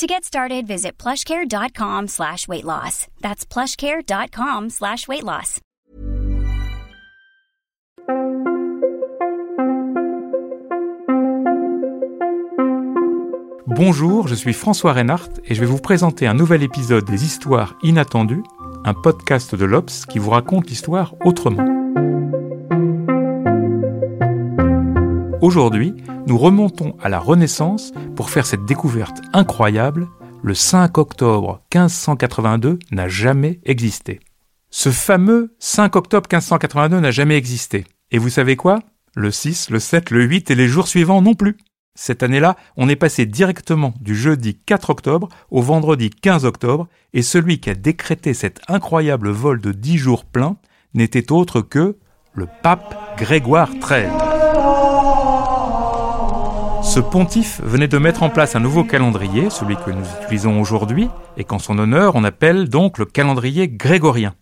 To get started, visit plushcare.com slash weight loss. That's plushcare.com slash weight loss. Bonjour, je suis François Reinhardt et je vais vous présenter un nouvel épisode des Histoires inattendues, un podcast de l'Obs qui vous raconte l'histoire autrement. Aujourd'hui, nous remontons à la Renaissance pour faire cette découverte incroyable. Le 5 octobre 1582 n'a jamais existé. Ce fameux 5 octobre 1582 n'a jamais existé. Et vous savez quoi? Le 6, le 7, le 8 et les jours suivants non plus. Cette année-là, on est passé directement du jeudi 4 octobre au vendredi 15 octobre, et celui qui a décrété cet incroyable vol de 10 jours pleins n'était autre que le pape Grégoire XIII. Ce pontife venait de mettre en place un nouveau calendrier, celui que nous utilisons aujourd'hui, et qu'en son honneur on appelle donc le calendrier grégorien.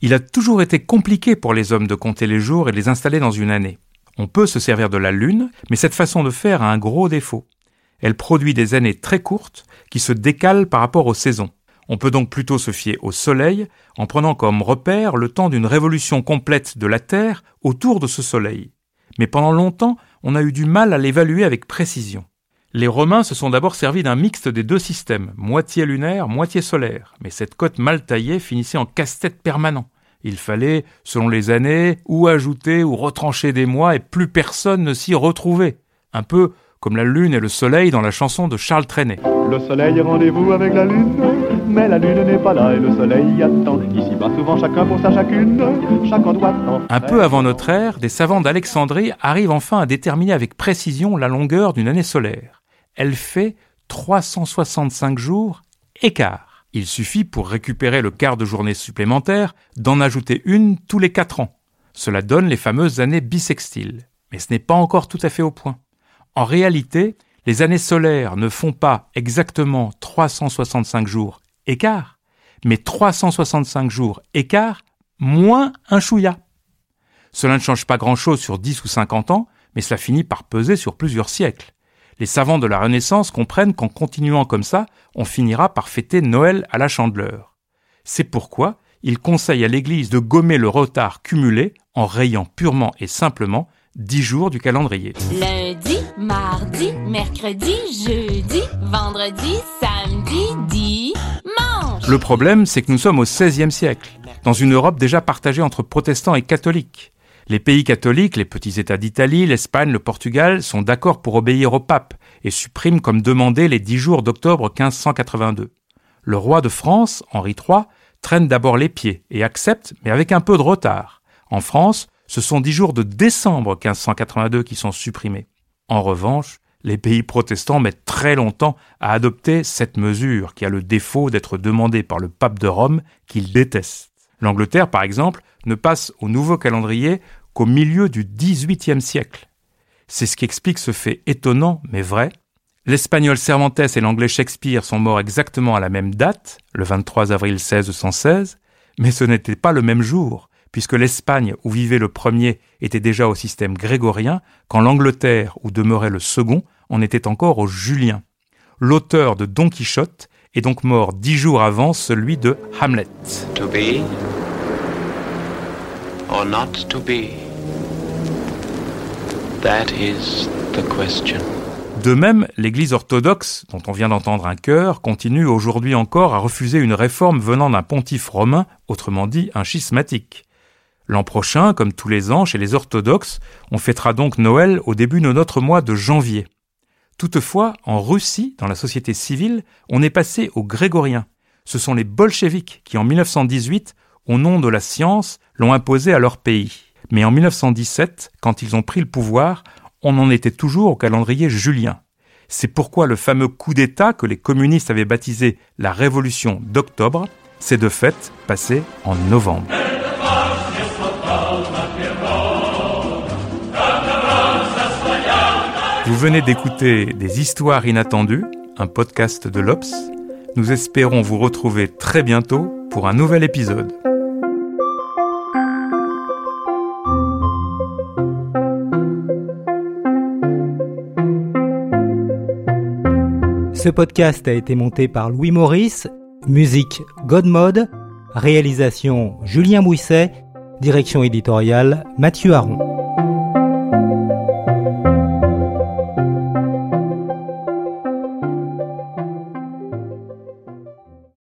Il a toujours été compliqué pour les hommes de compter les jours et de les installer dans une année. On peut se servir de la Lune, mais cette façon de faire a un gros défaut. Elle produit des années très courtes qui se décalent par rapport aux saisons. On peut donc plutôt se fier au Soleil en prenant comme repère le temps d'une révolution complète de la Terre autour de ce Soleil. Mais pendant longtemps, on a eu du mal à l'évaluer avec précision. Les Romains se sont d'abord servis d'un mixte des deux systèmes, moitié lunaire, moitié solaire, mais cette cote mal taillée finissait en casse-tête permanent. Il fallait, selon les années, ou ajouter ou retrancher des mois et plus personne ne s'y retrouvait. Un peu comme la lune et le soleil dans la chanson de Charles Trenet. Le soleil est rendez-vous avec la lune, mais la lune n'est pas là et le soleil y attend. Ici bas souvent chacun pour sa chacune, chacun doit Un peu avant notre ère, des savants d'Alexandrie arrivent enfin à déterminer avec précision la longueur d'une année solaire. Elle fait 365 jours et quart. Il suffit, pour récupérer le quart de journée supplémentaire, d'en ajouter une tous les quatre ans. Cela donne les fameuses années bissextiles. Mais ce n'est pas encore tout à fait au point. En réalité, les années solaires ne font pas exactement 365 jours écart, mais 365 jours écart moins un chouïa. Cela ne change pas grand-chose sur 10 ou 50 ans, mais cela finit par peser sur plusieurs siècles. Les savants de la Renaissance comprennent qu'en continuant comme ça, on finira par fêter Noël à la chandeleur. C'est pourquoi ils conseillent à l'Église de gommer le retard cumulé en rayant purement et simplement dix jours du calendrier. Mardi, mercredi, jeudi, vendredi, samedi, dimanche. Le problème, c'est que nous sommes au XVIe siècle, dans une Europe déjà partagée entre protestants et catholiques. Les pays catholiques, les petits États d'Italie, l'Espagne, le Portugal, sont d'accord pour obéir au pape et suppriment comme demandé les dix jours d'octobre 1582. Le roi de France, Henri III, traîne d'abord les pieds et accepte, mais avec un peu de retard. En France, ce sont dix jours de décembre 1582 qui sont supprimés. En revanche, les pays protestants mettent très longtemps à adopter cette mesure qui a le défaut d'être demandée par le pape de Rome qu'ils détestent. L'Angleterre, par exemple, ne passe au nouveau calendrier qu'au milieu du XVIIIe siècle. C'est ce qui explique ce fait étonnant mais vrai. L'espagnol Cervantes et l'anglais Shakespeare sont morts exactement à la même date, le 23 avril 1616, mais ce n'était pas le même jour, puisque l'Espagne où vivait le premier était déjà au système grégorien, quand l'Angleterre où demeurait le second en était encore au julien. L'auteur de Don Quichotte est donc mort dix jours avant celui de Hamlet. To be or not to be? That is the question. De même, l'Église orthodoxe, dont on vient d'entendre un chœur, continue aujourd'hui encore à refuser une réforme venant d'un pontife romain, autrement dit un schismatique. L'an prochain, comme tous les ans chez les orthodoxes, on fêtera donc Noël au début de notre mois de janvier. Toutefois, en Russie, dans la société civile, on est passé au grégorien. Ce sont les bolcheviks qui, en 1918, au nom de la science, l'ont imposé à leur pays. Mais en 1917, quand ils ont pris le pouvoir, on en était toujours au calendrier julien. C'est pourquoi le fameux coup d'État que les communistes avaient baptisé la Révolution d'octobre s'est de fait passé en novembre. Vous venez d'écouter Des histoires inattendues, un podcast de l'Obs. Nous espérons vous retrouver très bientôt pour un nouvel épisode. Ce podcast a été monté par Louis Maurice, musique Godmode, réalisation Julien Bouisset, direction éditoriale Mathieu Aron.